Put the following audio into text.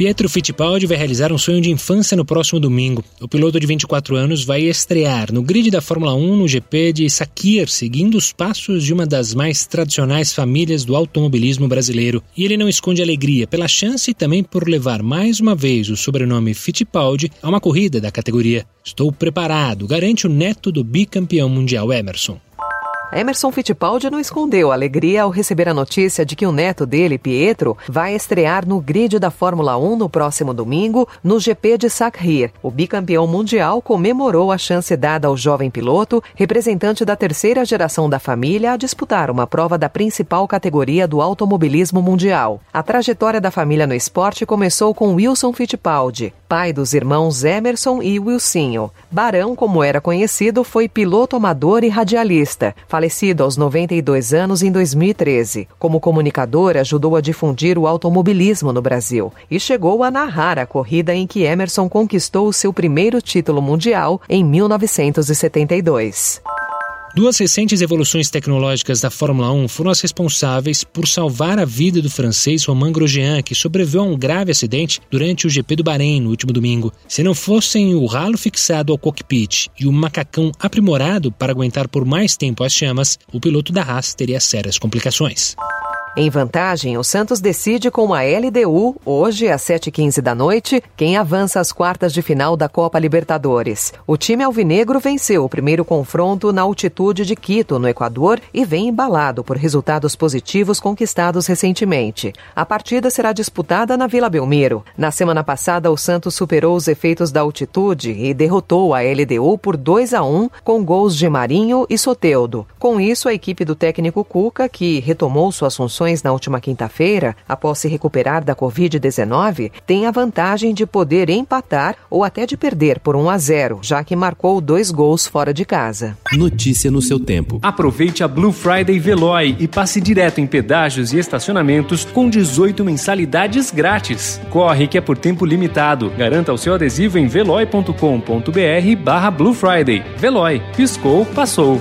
Pietro Fittipaldi vai realizar um sonho de infância no próximo domingo. O piloto de 24 anos vai estrear no grid da Fórmula 1 no GP de Sakir, seguindo os passos de uma das mais tradicionais famílias do automobilismo brasileiro. E ele não esconde alegria pela chance e também por levar mais uma vez o sobrenome Fittipaldi a uma corrida da categoria. Estou preparado, garante o neto do bicampeão mundial Emerson. Emerson Fittipaldi não escondeu a alegria ao receber a notícia de que o neto dele, Pietro, vai estrear no grid da Fórmula 1 no próximo domingo, no GP de Sakhir. O bicampeão mundial comemorou a chance dada ao jovem piloto, representante da terceira geração da família, a disputar uma prova da principal categoria do automobilismo mundial. A trajetória da família no esporte começou com Wilson Fittipaldi, pai dos irmãos Emerson e Wilsinho. Barão, como era conhecido, foi piloto amador e radialista falecido aos 92 anos em 2013. Como comunicador, ajudou a difundir o automobilismo no Brasil e chegou a narrar a corrida em que Emerson conquistou o seu primeiro título mundial em 1972. Duas recentes evoluções tecnológicas da Fórmula 1 foram as responsáveis por salvar a vida do francês Romain Grosjean, que sobreviveu a um grave acidente durante o GP do Bahrein no último domingo. Se não fossem o ralo fixado ao cockpit e o macacão aprimorado para aguentar por mais tempo as chamas, o piloto da Haas teria sérias complicações. Em vantagem, o Santos decide com a LDU, hoje às 7h15 da noite, quem avança às quartas de final da Copa Libertadores. O time alvinegro venceu o primeiro confronto na altitude de Quito, no Equador, e vem embalado por resultados positivos conquistados recentemente. A partida será disputada na Vila Belmiro. Na semana passada, o Santos superou os efeitos da altitude e derrotou a LDU por 2 a 1 com gols de Marinho e Soteudo. Com isso, a equipe do técnico Cuca, que retomou suas na última quinta-feira, após se recuperar da Covid-19, tem a vantagem de poder empatar ou até de perder por 1 a 0, já que marcou dois gols fora de casa. Notícia no seu tempo. Aproveite a Blue Friday Veloy e passe direto em pedágios e estacionamentos com 18 mensalidades grátis. Corre que é por tempo limitado. Garanta o seu adesivo em veloy.com.br barra Blue Friday. Veloy. Piscou, passou.